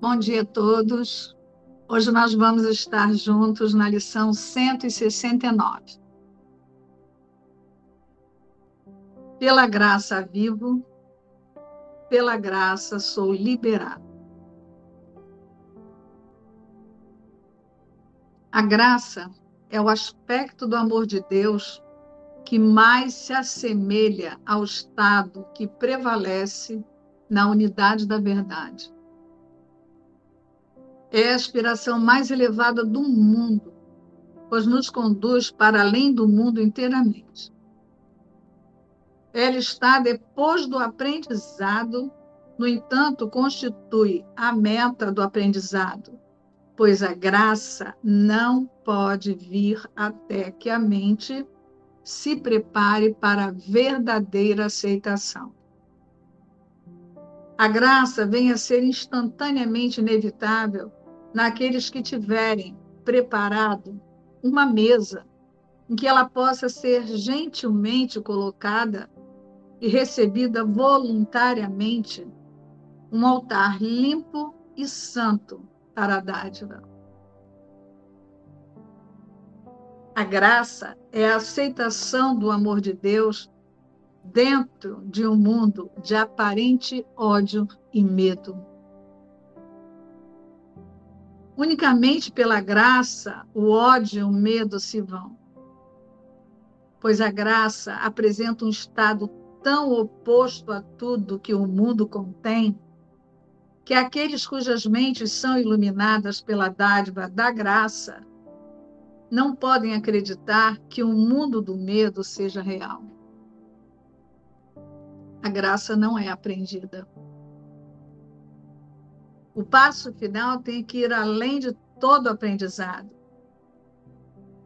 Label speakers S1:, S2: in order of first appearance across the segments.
S1: Bom dia a todos. Hoje nós vamos estar juntos na lição 169. Pela graça vivo, pela graça sou liberado. A graça é o aspecto do amor de Deus que mais se assemelha ao estado que prevalece na unidade da verdade. É a aspiração mais elevada do mundo, pois nos conduz para além do mundo inteiramente. Ela está depois do aprendizado, no entanto, constitui a meta do aprendizado, pois a graça não pode vir até que a mente se prepare para a verdadeira aceitação. A graça vem a ser instantaneamente inevitável naqueles que tiverem preparado uma mesa em que ela possa ser gentilmente colocada e recebida voluntariamente, um altar limpo e santo para a dádiva. A graça é a aceitação do amor de Deus dentro de um mundo de aparente ódio e medo. Unicamente pela graça, o ódio e o medo se vão. Pois a graça apresenta um estado tão oposto a tudo que o mundo contém, que aqueles cujas mentes são iluminadas pela dádiva da graça não podem acreditar que o mundo do medo seja real a graça não é aprendida. O passo final tem que ir além de todo aprendizado.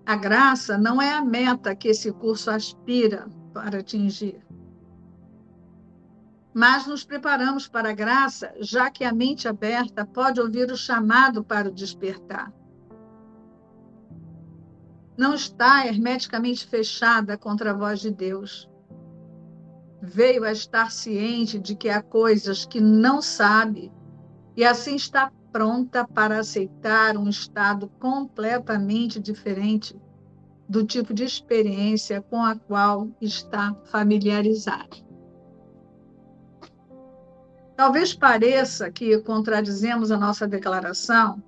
S1: A graça não é a meta que esse curso aspira para atingir. Mas nos preparamos para a graça, já que a mente aberta pode ouvir o chamado para o despertar. Não está hermeticamente fechada contra a voz de Deus veio a estar ciente de que há coisas que não sabe e assim está pronta para aceitar um estado completamente diferente do tipo de experiência com a qual está familiarizado. Talvez pareça que contradizemos a nossa declaração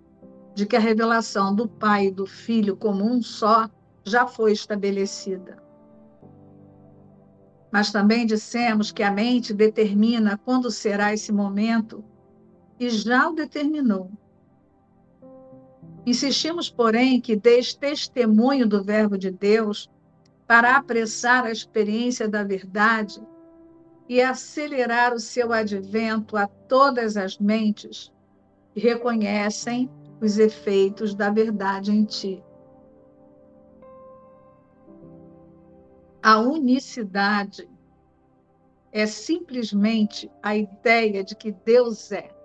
S1: de que a revelação do Pai e do Filho como um só já foi estabelecida. Mas também dissemos que a mente determina quando será esse momento e já o determinou. Insistimos, porém, que dês testemunho do Verbo de Deus para apressar a experiência da verdade e acelerar o seu advento a todas as mentes que reconhecem os efeitos da verdade em ti. A unicidade é simplesmente a ideia de que Deus é.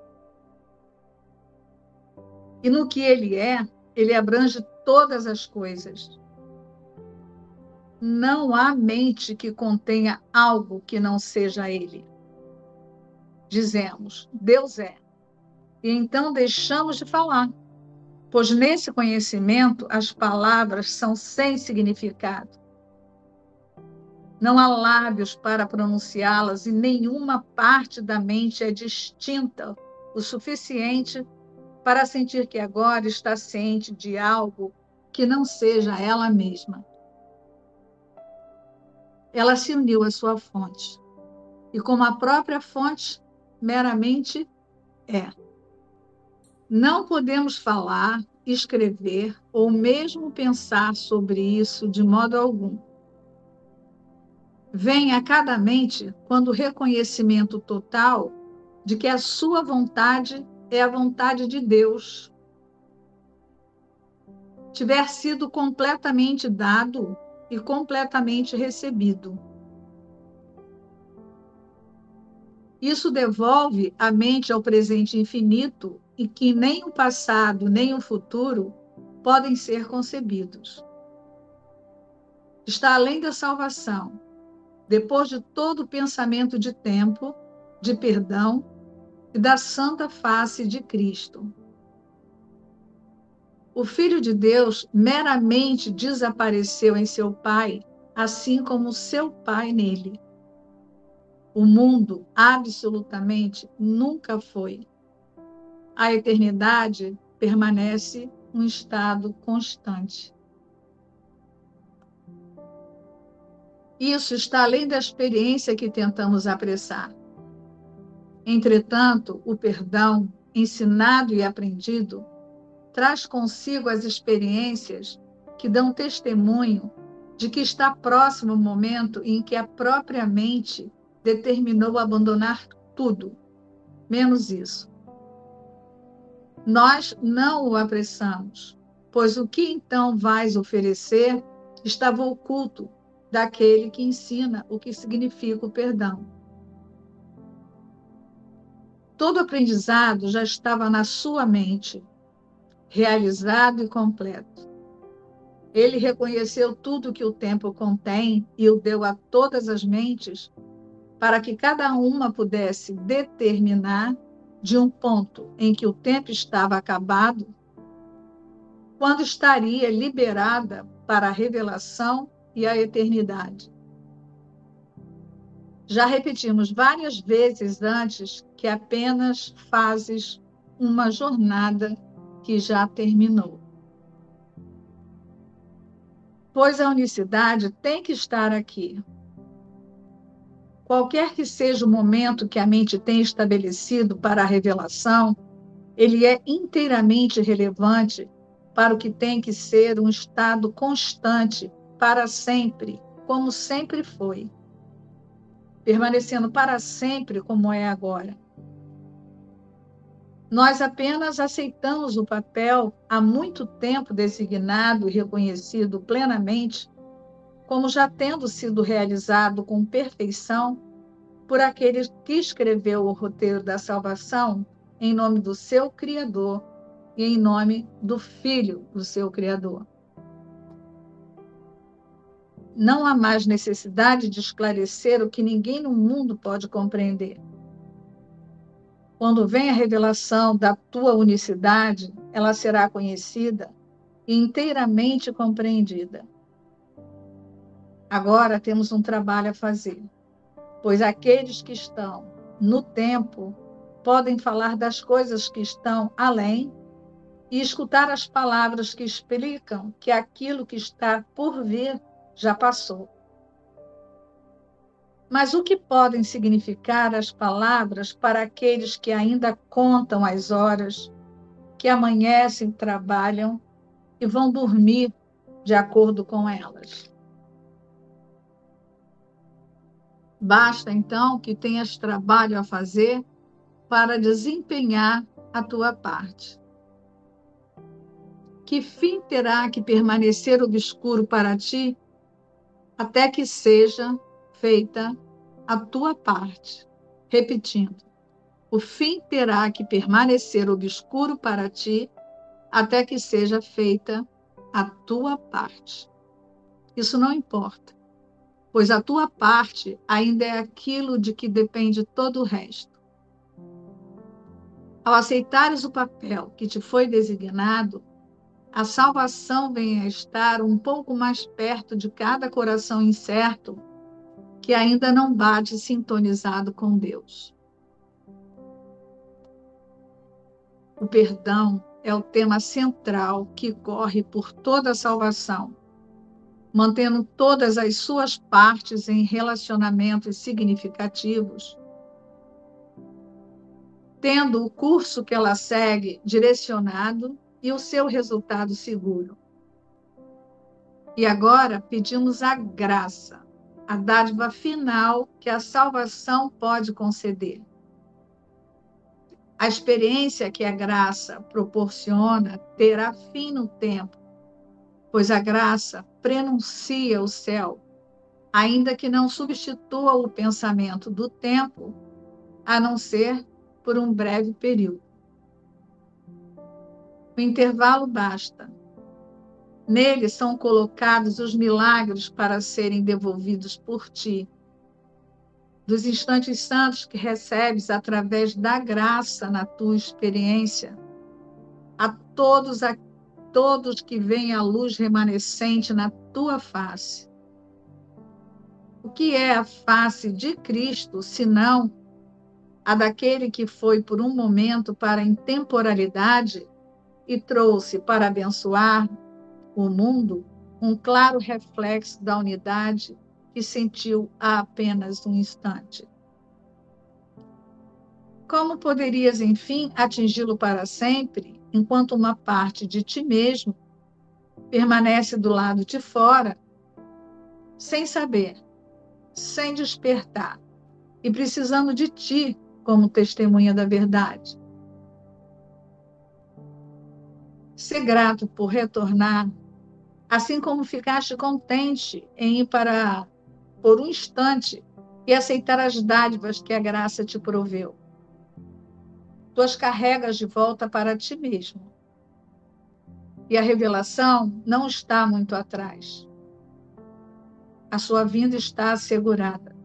S1: E no que ele é, ele abrange todas as coisas. Não há mente que contenha algo que não seja ele. Dizemos, Deus é. E então deixamos de falar, pois nesse conhecimento as palavras são sem significado não há lábios para pronunciá-las e nenhuma parte da mente é distinta o suficiente para sentir que agora está ciente de algo que não seja ela mesma. Ela se uniu à sua fonte, e como a própria fonte meramente é. Não podemos falar, escrever ou mesmo pensar sobre isso de modo algum vem a cada mente quando o reconhecimento total de que a sua vontade é a vontade de Deus tiver sido completamente dado e completamente recebido. Isso devolve a mente ao presente infinito e que nem o passado nem o futuro podem ser concebidos. Está além da salvação depois de todo pensamento de tempo, de perdão da santa face de Cristo. O Filho de Deus meramente desapareceu em seu Pai, assim como seu Pai nele. O mundo absolutamente nunca foi. A eternidade permanece um estado constante. Isso está além da experiência que tentamos apressar. Entretanto, o perdão, ensinado e aprendido, traz consigo as experiências que dão testemunho de que está próximo o momento em que a própria mente determinou abandonar tudo, menos isso. Nós não o apressamos, pois o que então vais oferecer estava oculto daquele que ensina o que significa o perdão. Todo aprendizado já estava na sua mente, realizado e completo. Ele reconheceu tudo que o tempo contém e o deu a todas as mentes para que cada uma pudesse determinar de um ponto em que o tempo estava acabado, quando estaria liberada para a revelação e a eternidade. Já repetimos várias vezes antes que apenas fazes uma jornada que já terminou. Pois a unicidade tem que estar aqui, Qualquer que seja o momento que a mente tem estabelecido para a revelação, ele é inteiramente relevante para o que tem que ser um estado constante para sempre, como sempre foi, permanecendo para sempre como é agora. Nós apenas aceitamos o papel há muito tempo designado e reconhecido plenamente como já tendo sido realizado com perfeição por aquele que escreveu o roteiro da salvação em nome do seu Criador e em nome do Filho do seu Criador. Não há mais necessidade de esclarecer o que ninguém no mundo pode compreender. Quando vem a revelação da tua unicidade, ela será conhecida e inteiramente compreendida. Agora temos um trabalho a fazer, pois aqueles que estão no tempo podem falar das coisas que estão além e escutar as palavras que explicam que aquilo que está por vir já passou. Mas o que podem significar as palavras para aqueles que ainda contam as horas, que amanhecem, trabalham e vão dormir de acordo com elas? Basta então que tenhas trabalho a fazer para desempenhar a tua parte. Que fim terá que permanecer obscuro para ti até que seja feita a tua parte? Repetindo, o fim terá que permanecer obscuro para ti até que seja feita a tua parte. Isso não importa pois a tua parte ainda é aquilo de que depende todo o resto. Ao aceitares o papel que te foi designado, a salvação vem a estar um pouco mais perto de cada coração incerto que ainda não bate sintonizado com Deus. O perdão é o tema central que corre por toda a salvação mantendo todas as suas partes em relacionamentos significativos, tendo o curso que ela segue direcionado e o seu resultado seguro. E agora pedimos a graça, a dádiva final que a salvação pode conceder. A experiência que a graça proporciona terá fim no tempo pois a graça prenuncia o céu, ainda que não substitua o pensamento do tempo, a não ser por um breve período. O intervalo basta. Nele são colocados os milagres para serem devolvidos por ti. dos instantes santos que recebes através da graça na tua experiência, a todos a todos que veem a luz remanescente na tua face. O que é a face de Cristo, senão a daquele que foi por um momento para a intemporalidade e trouxe para abençoar o mundo um claro reflexo da unidade que sentiu há apenas um instante. Como poderias, enfim, atingi-lo para sempre, enquanto uma parte de ti mesmo permanece do lado de fora, sem saber, sem despertar e precisando de ti como testemunha da verdade? Ser grato por retornar, assim como ficaste contente em ir para, por um instante, e aceitar as dádivas que a graça te proveu. Tu as carregas de volta para ti mesmo. E a revelação não está muito atrás. A sua vinda está assegurada.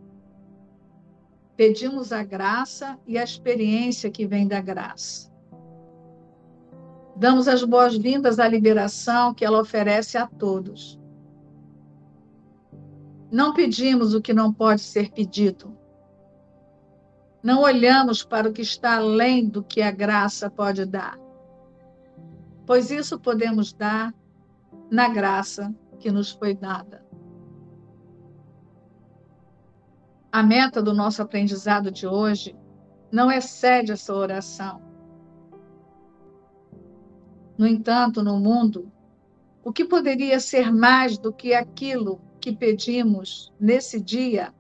S1: Pedimos a graça e a experiência que vem da graça. Damos as boas-vindas à liberação que ela oferece a todos. Não pedimos o que não pode ser pedido. Não olhamos para o que está além do que a graça pode dar. Pois isso podemos dar na graça que nos foi dada. A meta do nosso aprendizado de hoje não excede essa oração no entanto, no mundo, o que poderia ser mais do que aquilo que pedimos nesse dia?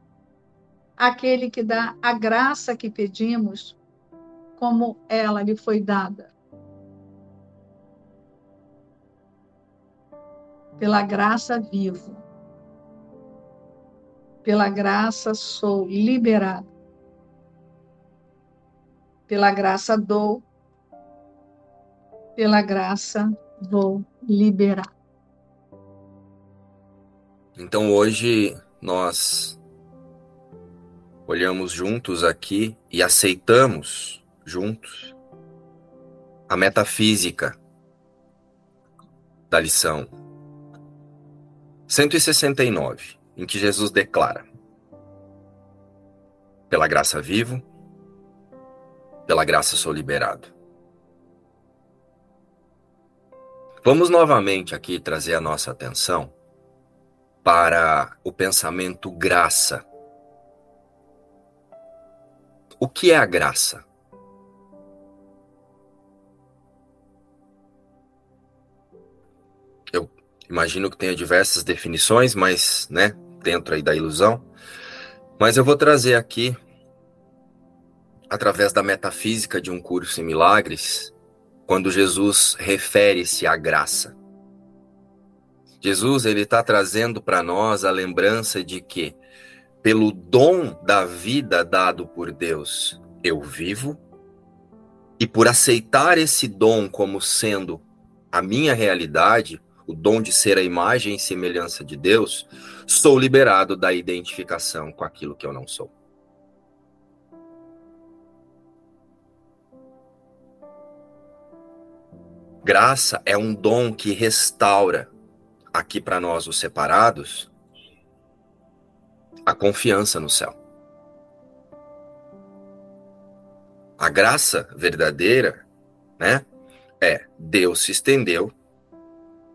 S1: Aquele que dá a graça que pedimos, como ela lhe foi dada. Pela graça vivo. Pela graça sou liberado. Pela graça dou pela graça vou liberar.
S2: Então hoje nós olhamos juntos aqui e aceitamos juntos a metafísica da lição 169, em que Jesus declara: Pela graça vivo, pela graça sou liberado. Vamos novamente aqui trazer a nossa atenção para o pensamento graça. O que é a graça? Eu imagino que tenha diversas definições, mas, né, dentro aí da ilusão. Mas eu vou trazer aqui, através da metafísica de um curso em milagres, quando Jesus refere-se à graça. Jesus ele está trazendo para nós a lembrança de que, pelo dom da vida dado por Deus, eu vivo, e por aceitar esse dom como sendo a minha realidade, o dom de ser a imagem e semelhança de Deus, sou liberado da identificação com aquilo que eu não sou. Graça é um dom que restaura aqui para nós, os separados, a confiança no céu. A graça verdadeira, né, é Deus se estendeu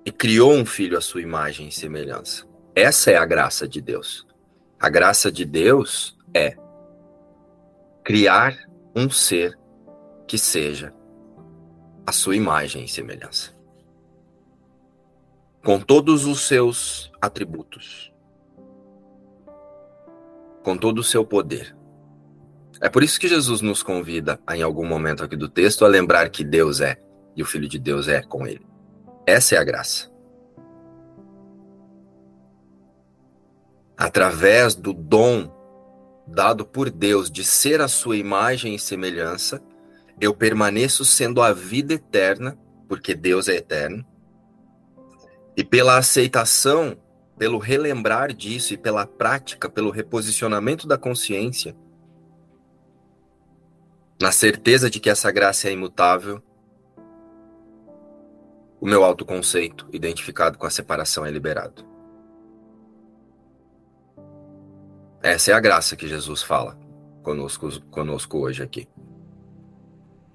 S2: e criou um filho à sua imagem e semelhança. Essa é a graça de Deus. A graça de Deus é criar um ser que seja a sua imagem e semelhança. Com todos os seus atributos. Com todo o seu poder. É por isso que Jesus nos convida, em algum momento aqui do texto, a lembrar que Deus é e o Filho de Deus é com ele. Essa é a graça. Através do dom dado por Deus de ser a sua imagem e semelhança, eu permaneço sendo a vida eterna, porque Deus é eterno, e pela aceitação pelo relembrar disso e pela prática, pelo reposicionamento da consciência, na certeza de que essa graça é imutável, o meu autoconceito, identificado com a separação, é liberado. Essa é a graça que Jesus fala conosco, conosco hoje aqui.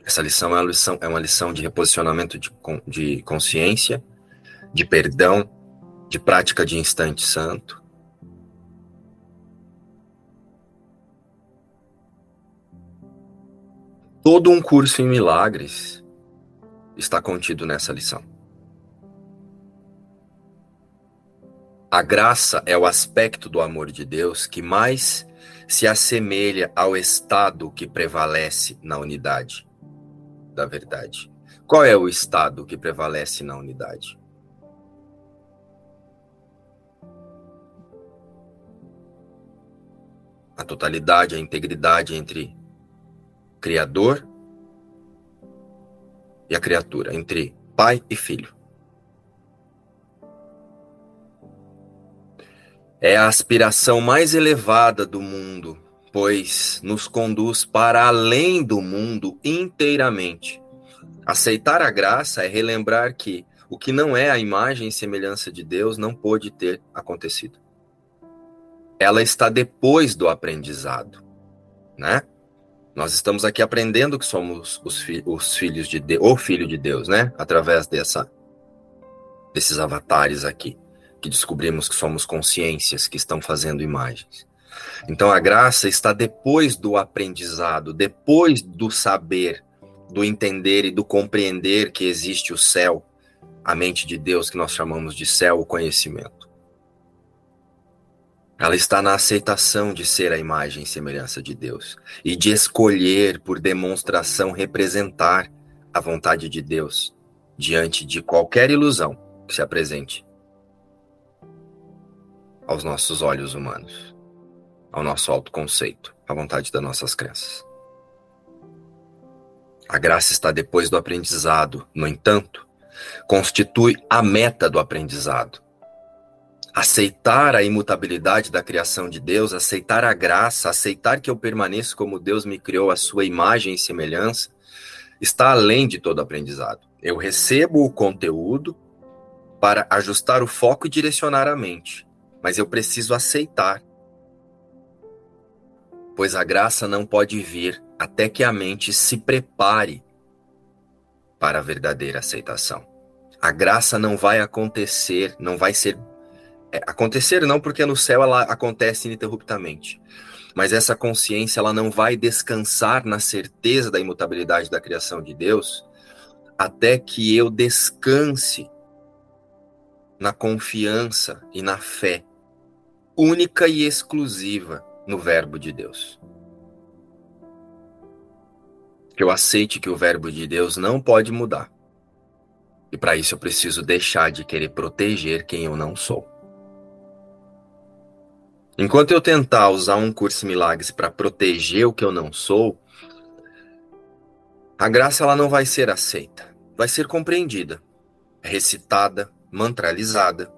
S2: Essa lição é uma lição, é uma lição de reposicionamento de, de consciência, de perdão, de prática de instante santo. Todo um curso em milagres está contido nessa lição. A graça é o aspecto do amor de Deus que mais se assemelha ao estado que prevalece na unidade da verdade. Qual é o estado que prevalece na unidade? a totalidade, a integridade entre Criador e a criatura, entre pai e filho. É a aspiração mais elevada do mundo, pois nos conduz para além do mundo inteiramente. Aceitar a graça é relembrar que o que não é a imagem e semelhança de Deus não pôde ter acontecido ela está depois do aprendizado, né? Nós estamos aqui aprendendo que somos os, fi os filhos de Deus, o filho de Deus, né? Através dessa, desses avatares aqui, que descobrimos que somos consciências que estão fazendo imagens. Então a graça está depois do aprendizado, depois do saber, do entender e do compreender que existe o céu, a mente de Deus que nós chamamos de céu, o conhecimento. Ela está na aceitação de ser a imagem e semelhança de Deus e de escolher, por demonstração, representar a vontade de Deus diante de qualquer ilusão que se apresente aos nossos olhos humanos, ao nosso autoconceito, à vontade das nossas crenças. A graça está depois do aprendizado, no entanto, constitui a meta do aprendizado aceitar a imutabilidade da criação de Deus, aceitar a graça, aceitar que eu permaneço como Deus me criou, a sua imagem e semelhança, está além de todo aprendizado. Eu recebo o conteúdo para ajustar o foco e direcionar a mente, mas eu preciso aceitar. Pois a graça não pode vir até que a mente se prepare para a verdadeira aceitação. A graça não vai acontecer, não vai ser é, acontecer não, porque no céu ela acontece ininterruptamente. Mas essa consciência ela não vai descansar na certeza da imutabilidade da criação de Deus até que eu descanse na confiança e na fé única e exclusiva no Verbo de Deus. Que eu aceite que o Verbo de Deus não pode mudar. E para isso eu preciso deixar de querer proteger quem eu não sou. Enquanto eu tentar usar um curso milagres para proteger o que eu não sou, a graça ela não vai ser aceita, vai ser compreendida, recitada, mantralizada,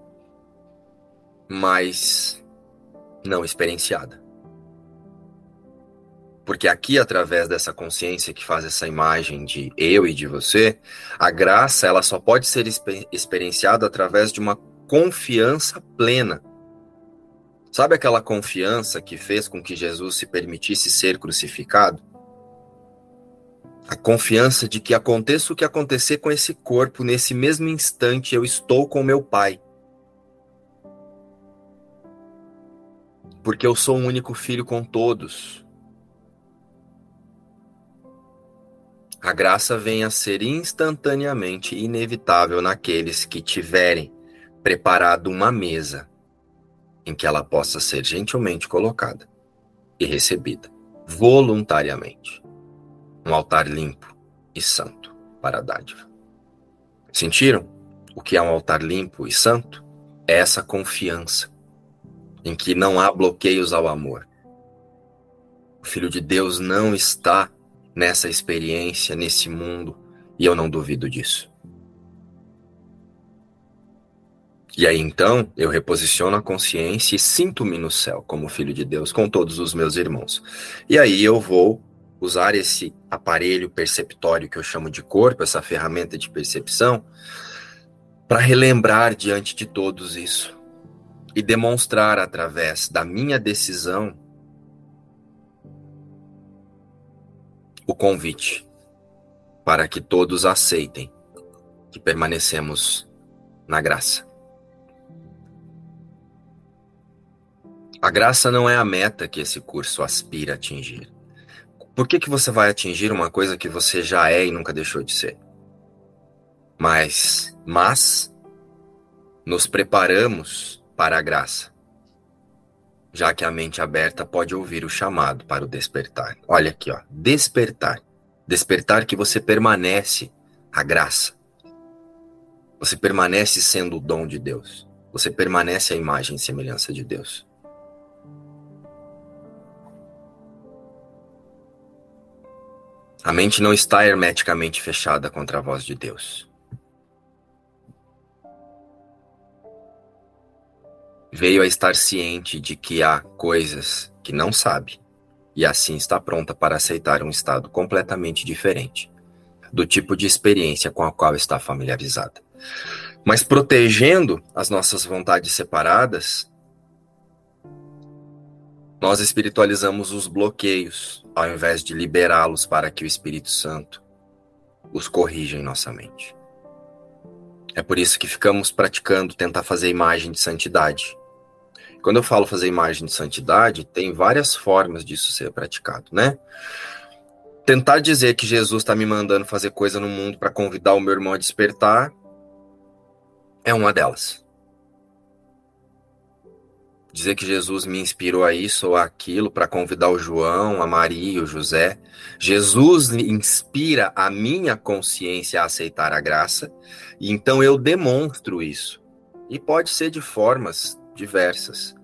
S2: mas não experienciada. Porque aqui, através dessa consciência que faz essa imagem de eu e de você, a graça ela só pode ser experienciada através de uma confiança plena Sabe aquela confiança que fez com que Jesus se permitisse ser crucificado? A confiança de que aconteça o que acontecer com esse corpo, nesse mesmo instante eu estou com meu Pai. Porque eu sou um único filho com todos. A graça vem a ser instantaneamente inevitável naqueles que tiverem preparado uma mesa em que ela possa ser gentilmente colocada e recebida voluntariamente. Um altar limpo e santo para a dádiva. Sentiram o que é um altar limpo e santo? É essa confiança em que não há bloqueios ao amor. O Filho de Deus não está nessa experiência, nesse mundo, e eu não duvido disso. E aí então eu reposiciono a consciência e sinto-me no céu como filho de Deus com todos os meus irmãos. E aí eu vou usar esse aparelho perceptório que eu chamo de corpo, essa ferramenta de percepção, para relembrar diante de todos isso e demonstrar através da minha decisão o convite para que todos aceitem que permanecemos na graça. A graça não é a meta que esse curso aspira a atingir. Por que, que você vai atingir uma coisa que você já é e nunca deixou de ser? Mas, mas, nos preparamos para a graça, já que a mente aberta pode ouvir o chamado para o despertar. Olha aqui, ó, despertar. Despertar que você permanece a graça. Você permanece sendo o dom de Deus. Você permanece a imagem e semelhança de Deus. A mente não está hermeticamente fechada contra a voz de Deus. Veio a estar ciente de que há coisas que não sabe, e assim está pronta para aceitar um estado completamente diferente do tipo de experiência com a qual está familiarizada. Mas protegendo as nossas vontades separadas, nós espiritualizamos os bloqueios, ao invés de liberá-los para que o Espírito Santo os corrija em nossa mente. É por isso que ficamos praticando tentar fazer imagem de santidade. Quando eu falo fazer imagem de santidade, tem várias formas disso ser praticado, né? Tentar dizer que Jesus está me mandando fazer coisa no mundo para convidar o meu irmão a despertar é uma delas dizer que Jesus me inspirou a isso ou aquilo para convidar o João, a Maria, o José. Jesus inspira a minha consciência a aceitar a graça, então eu demonstro isso. E pode ser de formas diversas,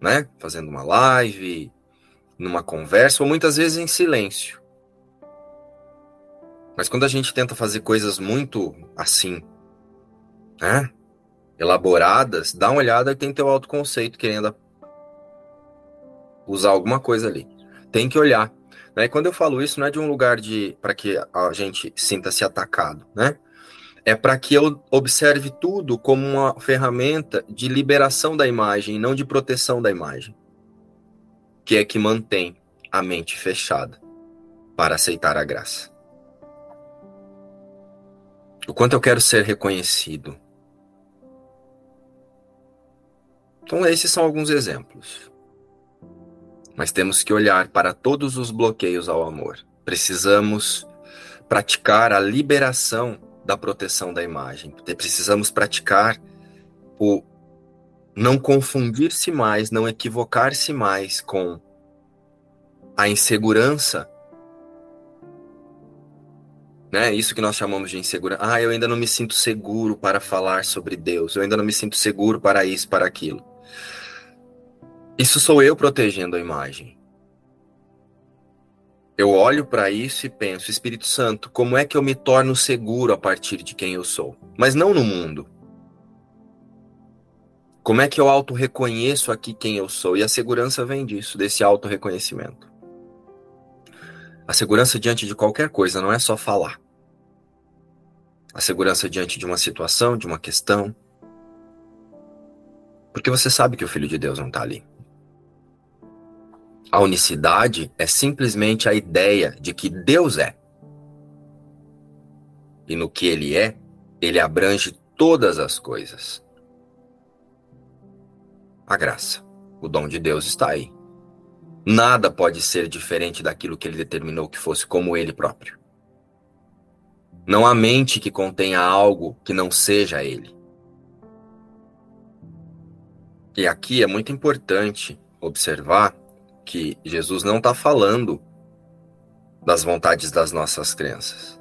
S2: né? Fazendo uma live, numa conversa ou muitas vezes em silêncio. Mas quando a gente tenta fazer coisas muito assim, né? elaboradas, dá uma olhada e tem teu autoconceito querendo usar alguma coisa ali. Tem que olhar. Né? E quando eu falo isso, não é de um lugar de para que a gente sinta-se atacado, né? É para que eu observe tudo como uma ferramenta de liberação da imagem, não de proteção da imagem, que é que mantém a mente fechada para aceitar a graça. O quanto eu quero ser reconhecido, Então, esses são alguns exemplos. Mas temos que olhar para todos os bloqueios ao amor. Precisamos praticar a liberação da proteção da imagem. Precisamos praticar o não confundir-se mais, não equivocar-se mais com a insegurança. Né? Isso que nós chamamos de insegurança. Ah, eu ainda não me sinto seguro para falar sobre Deus. Eu ainda não me sinto seguro para isso, para aquilo. Isso sou eu protegendo a imagem. Eu olho para isso e penso, Espírito Santo, como é que eu me torno seguro a partir de quem eu sou? Mas não no mundo. Como é que eu auto-reconheço aqui quem eu sou? E a segurança vem disso, desse auto-reconhecimento. A segurança diante de qualquer coisa não é só falar. A segurança diante de uma situação, de uma questão. Porque você sabe que o Filho de Deus não está ali. A unicidade é simplesmente a ideia de que Deus é. E no que ele é, ele abrange todas as coisas. A graça, o dom de Deus está aí. Nada pode ser diferente daquilo que ele determinou que fosse como ele próprio. Não há mente que contenha algo que não seja ele. E aqui é muito importante observar que Jesus não está falando das vontades das nossas crenças.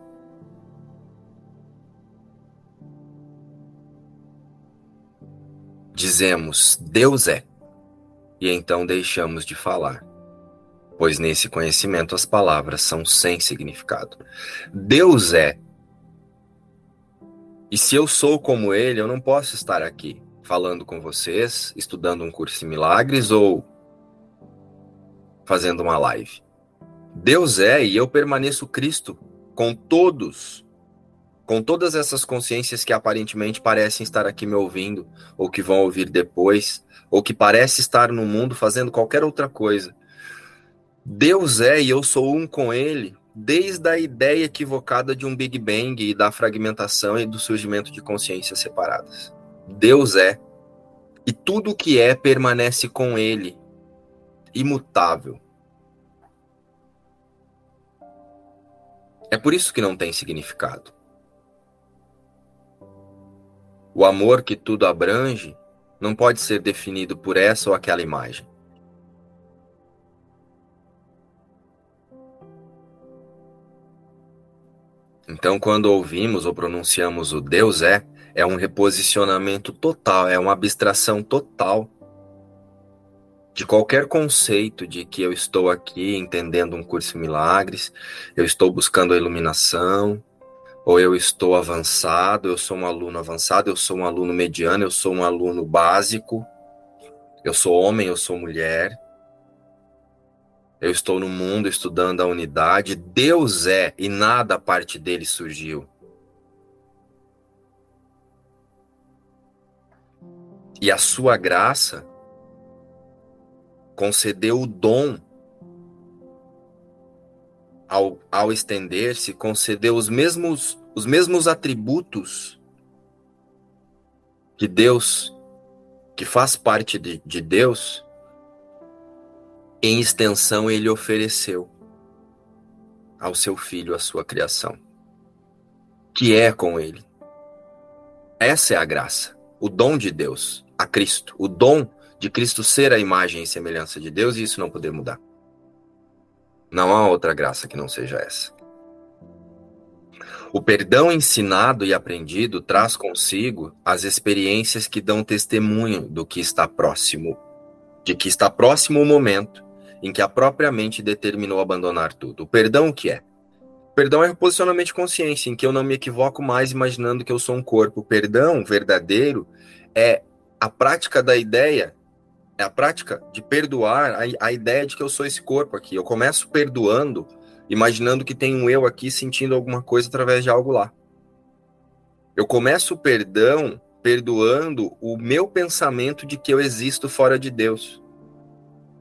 S2: Dizemos Deus é, e então deixamos de falar, pois nesse conhecimento as palavras são sem significado. Deus é, e se eu sou como Ele, eu não posso estar aqui, falando com vocês, estudando um curso em milagres ou fazendo uma live. Deus é e eu permaneço Cristo com todos, com todas essas consciências que aparentemente parecem estar aqui me ouvindo, ou que vão ouvir depois, ou que parece estar no mundo fazendo qualquer outra coisa. Deus é e eu sou um com Ele, desde a ideia equivocada de um Big Bang e da fragmentação e do surgimento de consciências separadas. Deus é, e tudo o que é permanece com Ele, imutável. É por isso que não tem significado. O amor que tudo abrange não pode ser definido por essa ou aquela imagem. Então, quando ouvimos ou pronunciamos o Deus é, é um reposicionamento total, é uma abstração total de qualquer conceito de que eu estou aqui entendendo um curso em milagres, eu estou buscando a iluminação, ou eu estou avançado, eu sou um aluno avançado, eu sou um aluno mediano, eu sou um aluno básico, eu sou homem, eu sou mulher. Eu estou no mundo estudando a unidade. Deus é e nada parte dele surgiu. E a sua graça concedeu o dom ao, ao estender-se, concedeu os mesmos, os mesmos atributos que Deus, que faz parte de, de Deus, em extensão ele ofereceu ao seu filho a sua criação, que é com ele. Essa é a graça, o dom de Deus, a Cristo, o dom de Cristo ser a imagem e semelhança de Deus, e isso não poder mudar. Não há outra graça que não seja essa. O perdão ensinado e aprendido traz consigo as experiências que dão testemunho do que está próximo, de que está próximo o momento em que a própria mente determinou abandonar tudo. O perdão o que é? O perdão é posicionamento de consciência, em que eu não me equivoco mais imaginando que eu sou um corpo. O perdão verdadeiro é a prática da ideia é a prática de perdoar a, a ideia de que eu sou esse corpo aqui. Eu começo perdoando, imaginando que tem um eu aqui sentindo alguma coisa através de algo lá. Eu começo o perdão perdoando o meu pensamento de que eu existo fora de Deus.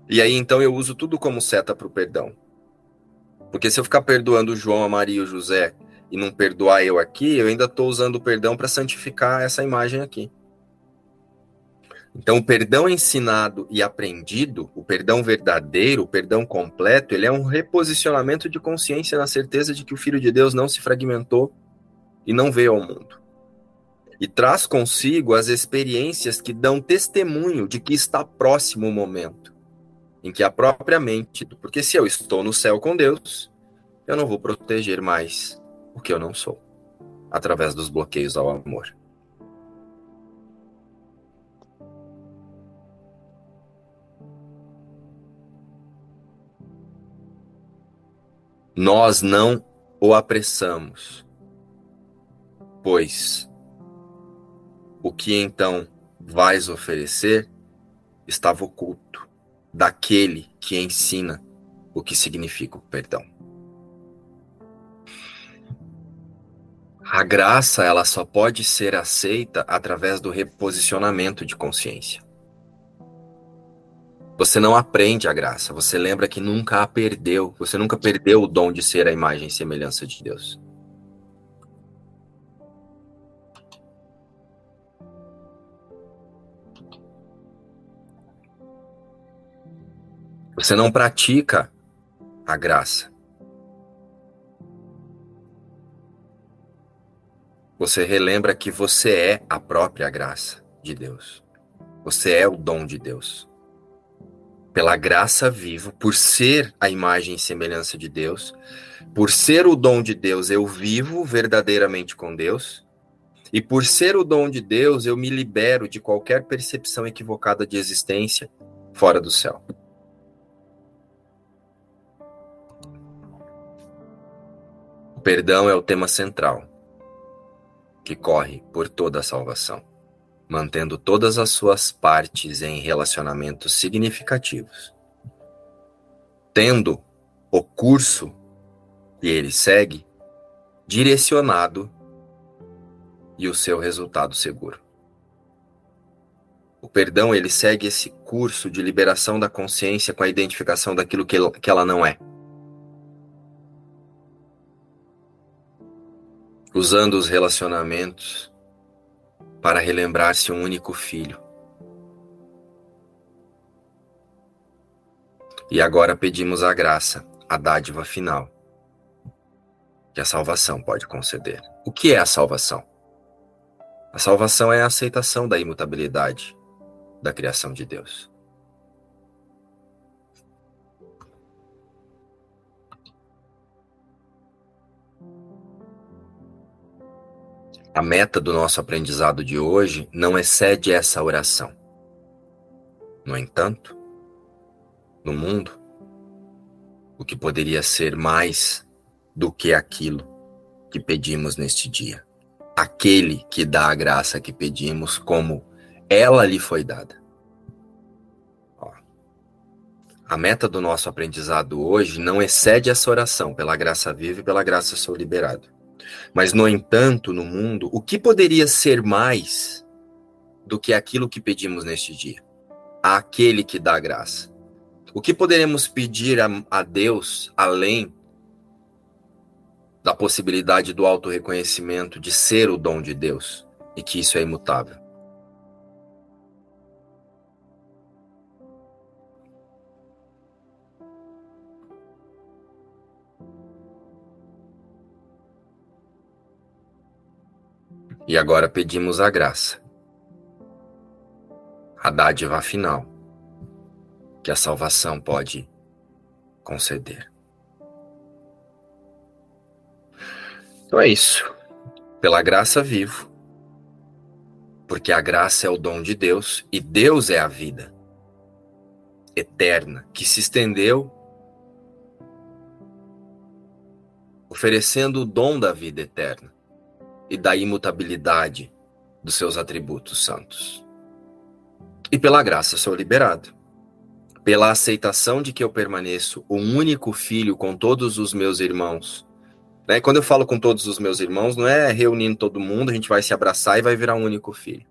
S2: E aí então eu uso tudo como seta para o perdão. Porque se eu ficar perdoando o João, a Maria e o José e não perdoar eu aqui, eu ainda estou usando o perdão para santificar essa imagem aqui. Então, o perdão ensinado e aprendido, o perdão verdadeiro, o perdão completo, ele é um reposicionamento de consciência na certeza de que o Filho de Deus não se fragmentou e não veio ao mundo. E traz consigo as experiências que dão testemunho de que está próximo o momento em que a própria mente, porque se eu estou no céu com Deus, eu não vou proteger mais o que eu não sou, através dos bloqueios ao amor. Nós não o apressamos. Pois o que então vais oferecer estava oculto daquele que ensina o que significa o perdão. A graça ela só pode ser aceita através do reposicionamento de consciência. Você não aprende a graça, você lembra que nunca a perdeu, você nunca perdeu o dom de ser a imagem e semelhança de Deus. Você não pratica a graça. Você relembra que você é a própria graça de Deus. Você é o dom de Deus pela graça vivo, por ser a imagem e semelhança de Deus, por ser o dom de Deus, eu vivo verdadeiramente com Deus, e por ser o dom de Deus, eu me libero de qualquer percepção equivocada de existência fora do céu. O perdão é o tema central que corre por toda a salvação. Mantendo todas as suas partes em relacionamentos significativos, tendo o curso que ele segue direcionado e o seu resultado seguro. O perdão, ele segue esse curso de liberação da consciência com a identificação daquilo que ela não é. Usando os relacionamentos para relembrar-se um único filho. E agora pedimos a graça, a dádiva final, que a salvação pode conceder. O que é a salvação? A salvação é a aceitação da imutabilidade da criação de Deus. A meta do nosso aprendizado de hoje não excede essa oração. No entanto, no mundo, o que poderia ser mais do que aquilo que pedimos neste dia? Aquele que dá a graça que pedimos, como ela lhe foi dada. Ó, a meta do nosso aprendizado hoje não excede essa oração, pela graça viva e pela graça sou liberado. Mas, no entanto, no mundo, o que poderia ser mais do que aquilo que pedimos neste dia? Aquele que dá graça. O que poderemos pedir a, a Deus além da possibilidade do auto-reconhecimento de ser o dom de Deus e que isso é imutável? E agora pedimos a graça, a dádiva final, que a salvação pode conceder. Então é isso. Pela graça vivo, porque a graça é o dom de Deus e Deus é a vida eterna que se estendeu oferecendo o dom da vida eterna e da imutabilidade dos seus atributos santos. E pela graça sou liberado. Pela aceitação de que eu permaneço o único filho com todos os meus irmãos. Né? Quando eu falo com todos os meus irmãos, não é reunindo todo mundo, a gente vai se abraçar e vai virar um único filho.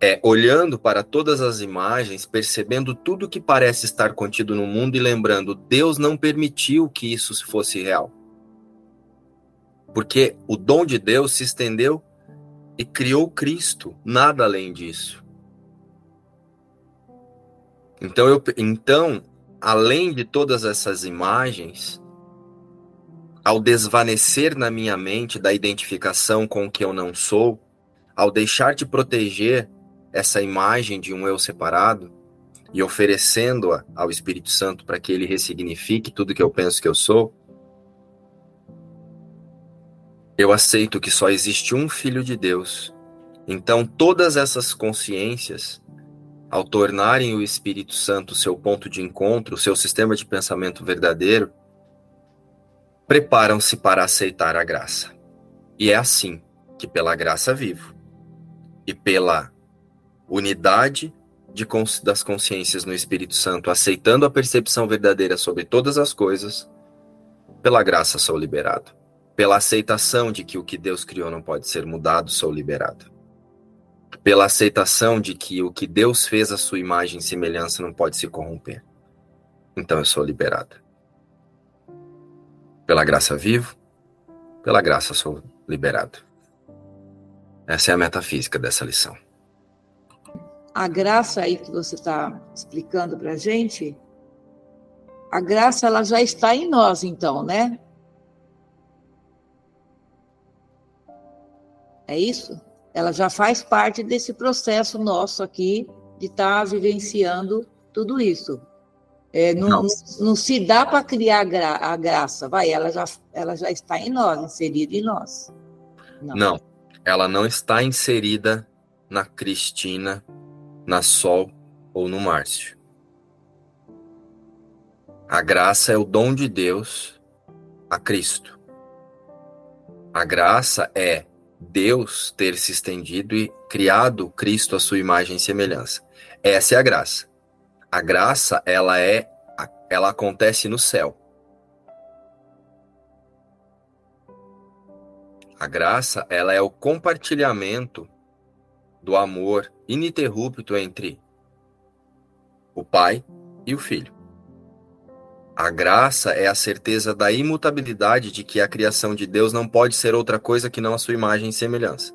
S2: É olhando para todas as imagens, percebendo tudo que parece estar contido no mundo e lembrando, Deus não permitiu que isso fosse real. Porque o dom de Deus se estendeu e criou Cristo, nada além disso. Então, eu, então, além de todas essas imagens, ao desvanecer na minha mente da identificação com o que eu não sou, ao deixar de proteger essa imagem de um eu separado e oferecendo-a ao Espírito Santo para que ele ressignifique tudo que eu penso que eu sou, eu aceito que só existe um Filho de Deus. Então, todas essas consciências, ao tornarem o Espírito Santo seu ponto de encontro, seu sistema de pensamento verdadeiro, preparam-se para aceitar a graça. E é assim que, pela graça vivo e pela unidade de, das consciências no Espírito Santo, aceitando a percepção verdadeira sobre todas as coisas, pela graça sou liberado. Pela aceitação de que o que Deus criou não pode ser mudado, sou liberado. Pela aceitação de que o que Deus fez à sua imagem e semelhança não pode se corromper. Então eu sou liberado. Pela graça vivo, pela graça sou liberado. Essa é a metafísica dessa lição.
S3: A graça aí que você está explicando para gente, a graça ela já está em nós, então, né? É isso? Ela já faz parte desse processo nosso aqui de estar tá vivenciando tudo isso. É, não, não. não, se dá para criar a, gra a, graça, vai, ela já, ela já está em nós, inserida em nós.
S2: Não. não, ela não está inserida na Cristina, na Sol ou no Márcio. A graça é o dom de Deus a Cristo. A graça é Deus ter se estendido e criado Cristo à sua imagem e semelhança. Essa é a graça. A graça, ela é ela acontece no céu. A graça, ela é o compartilhamento do amor ininterrupto entre o Pai e o Filho. A graça é a certeza da imutabilidade de que a criação de Deus não pode ser outra coisa que não a sua imagem e semelhança.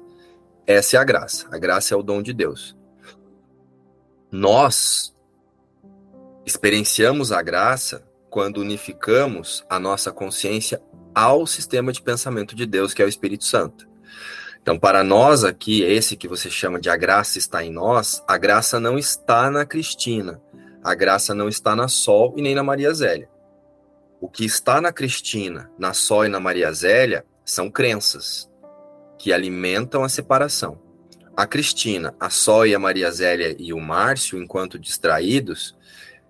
S2: Essa é a graça. A graça é o dom de Deus. Nós experienciamos a graça quando unificamos a nossa consciência ao sistema de pensamento de Deus, que é o Espírito Santo. Então, para nós aqui, esse que você chama de a graça está em nós, a graça não está na Cristina, a graça não está na Sol e nem na Maria Zélia. O que está na Cristina, na Sol e na Maria Zélia são crenças que alimentam a separação. A Cristina, a Sol e a Maria Zélia e o Márcio, enquanto distraídos,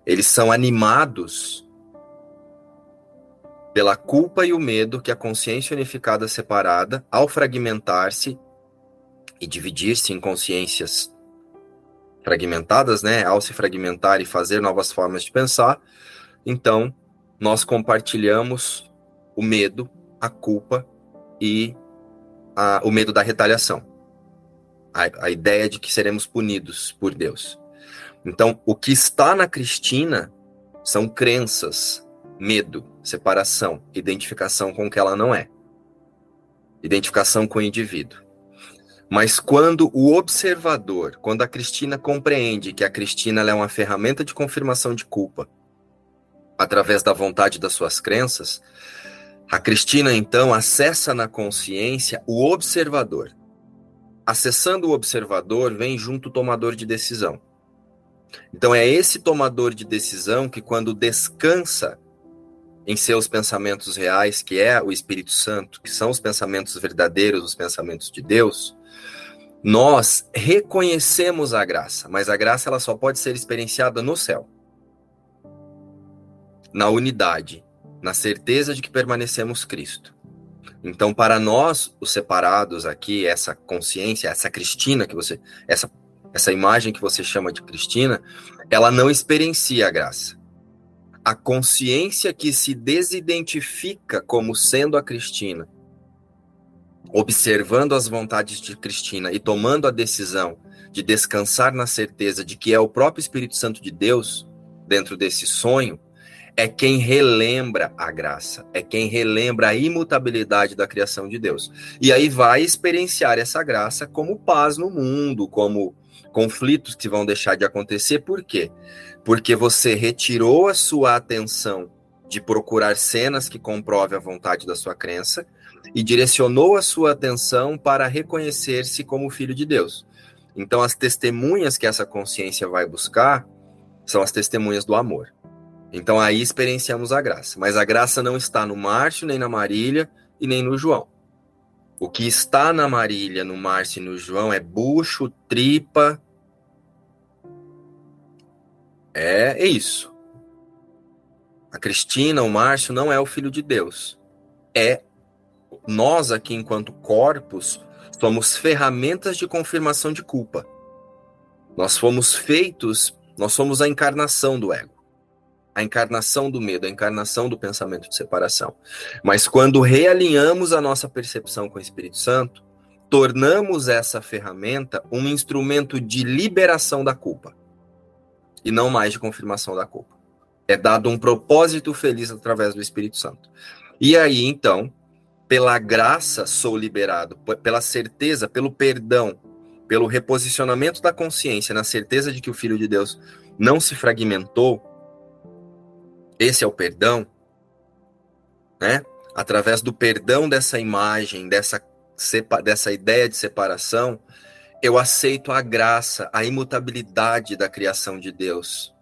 S2: eles são animados pela culpa e o medo que a consciência unificada separada, ao fragmentar-se e dividir-se em consciências fragmentadas, né, ao se fragmentar e fazer novas formas de pensar, então nós compartilhamos o medo, a culpa e a, o medo da retaliação. A, a ideia de que seremos punidos por Deus. Então, o que está na Cristina são crenças, medo, separação, identificação com o que ela não é. Identificação com o indivíduo. Mas quando o observador, quando a Cristina compreende que a Cristina é uma ferramenta de confirmação de culpa, através da vontade das suas crenças, a Cristina então acessa na consciência o observador. Acessando o observador, vem junto o tomador de decisão. Então é esse tomador de decisão que, quando descansa em seus pensamentos reais, que é o Espírito Santo, que são os pensamentos verdadeiros, os pensamentos de Deus, nós reconhecemos a graça, mas a graça ela só pode ser experienciada no céu. Na unidade, na certeza de que permanecemos Cristo. Então, para nós, os separados aqui, essa consciência, essa Cristina que você, essa essa imagem que você chama de Cristina, ela não experiencia a graça a consciência que se desidentifica como sendo a Cristina, observando as vontades de Cristina e tomando a decisão de descansar na certeza de que é o próprio Espírito Santo de Deus dentro desse sonho, é quem relembra a graça, é quem relembra a imutabilidade da criação de Deus. E aí vai experienciar essa graça como paz no mundo, como conflitos que vão deixar de acontecer, por quê? Porque você retirou a sua atenção de procurar cenas que comprovem a vontade da sua crença e direcionou a sua atenção para reconhecer-se como filho de Deus. Então, as testemunhas que essa consciência vai buscar são as testemunhas do amor. Então, aí experienciamos a graça. Mas a graça não está no Márcio, nem na Marília e nem no João. O que está na Marília, no Márcio e no João é bucho, tripa, é, é isso. A Cristina, o Márcio, não é o filho de Deus. É nós aqui, enquanto corpos, somos ferramentas de confirmação de culpa. Nós fomos feitos, nós somos a encarnação do ego, a encarnação do medo, a encarnação do pensamento de separação. Mas quando realinhamos a nossa percepção com o Espírito Santo, tornamos essa ferramenta um instrumento de liberação da culpa e não mais de confirmação da culpa. É dado um propósito feliz através do Espírito Santo. E aí, então, pela graça sou liberado, pela certeza, pelo perdão, pelo reposicionamento da consciência, na certeza de que o Filho de Deus não se fragmentou, esse é o perdão, né? Através do perdão dessa imagem, dessa, dessa ideia de separação, eu aceito a graça, a imutabilidade da criação de Deus,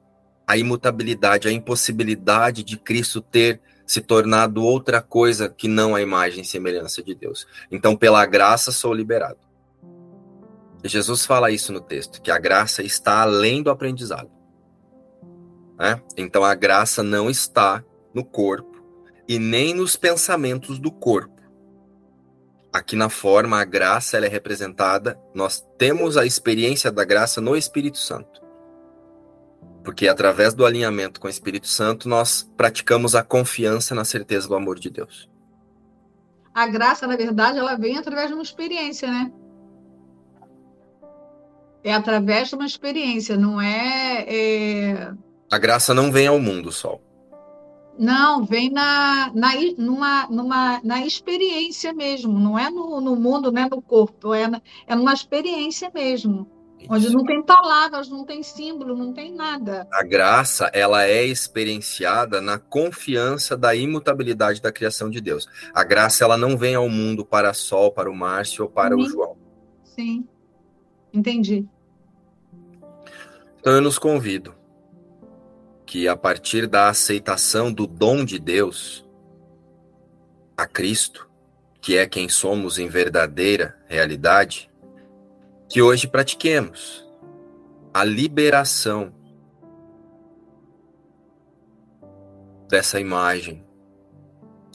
S2: a imutabilidade, a impossibilidade de Cristo ter se tornado outra coisa que não a imagem e semelhança de Deus. Então, pela graça sou liberado. Jesus fala isso no texto, que a graça está além do aprendizado. Né? Então, a graça não está no corpo e nem nos pensamentos do corpo. Aqui na forma, a graça ela é representada, nós temos a experiência da graça no Espírito Santo. Porque através do alinhamento com o Espírito Santo, nós praticamos a confiança na certeza do amor de Deus.
S1: A graça, na verdade, ela vem através de uma experiência, né? É através de uma experiência, não é, é...
S2: A graça não vem ao mundo, Sol.
S1: Não, vem na, na, numa, numa, na experiência mesmo, não é no, no mundo, não é no corpo, é, na, é numa experiência mesmo. Isso. Onde não tem palavras, não tem símbolo, não tem nada.
S2: A graça, ela é experienciada na confiança da imutabilidade da criação de Deus. A graça, ela não vem ao mundo para Sol, para o Márcio ou para
S1: Sim.
S2: o João.
S1: Sim, entendi.
S2: Então eu nos convido que a partir da aceitação do dom de Deus a Cristo, que é quem somos em verdadeira realidade, que hoje pratiquemos a liberação dessa imagem,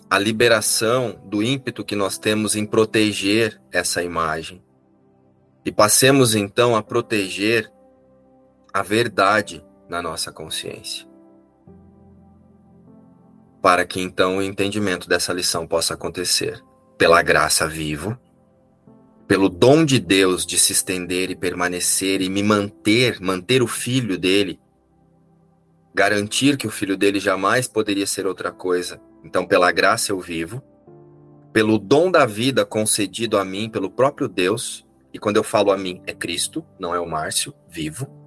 S2: a liberação do ímpeto que nós temos em proteger essa imagem. E passemos então a proteger a verdade na nossa consciência. Para que então o entendimento dessa lição possa acontecer pela graça vivo, pelo dom de Deus de se estender e permanecer e me manter, manter o filho dele, garantir que o filho dele jamais poderia ser outra coisa. Então, pela graça eu vivo, pelo dom da vida concedido a mim pelo próprio Deus, e quando eu falo a mim é Cristo, não é o Márcio, vivo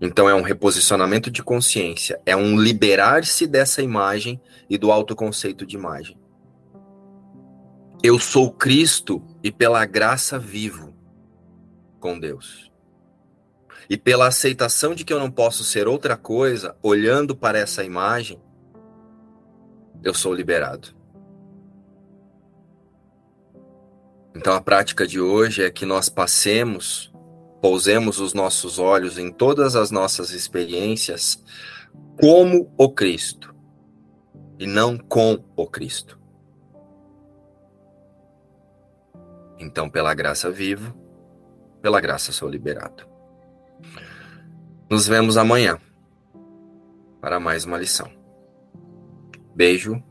S2: então é um reposicionamento de consciência, é um liberar-se dessa imagem e do autoconceito de imagem. Eu sou Cristo e pela graça vivo com Deus. E pela aceitação de que eu não posso ser outra coisa, olhando para essa imagem, eu sou liberado. Então a prática de hoje é que nós passemos Pousemos os nossos olhos em todas as nossas experiências como o Cristo e não com o Cristo. Então, pela graça vivo, pela graça sou liberado. Nos vemos amanhã para mais uma lição. Beijo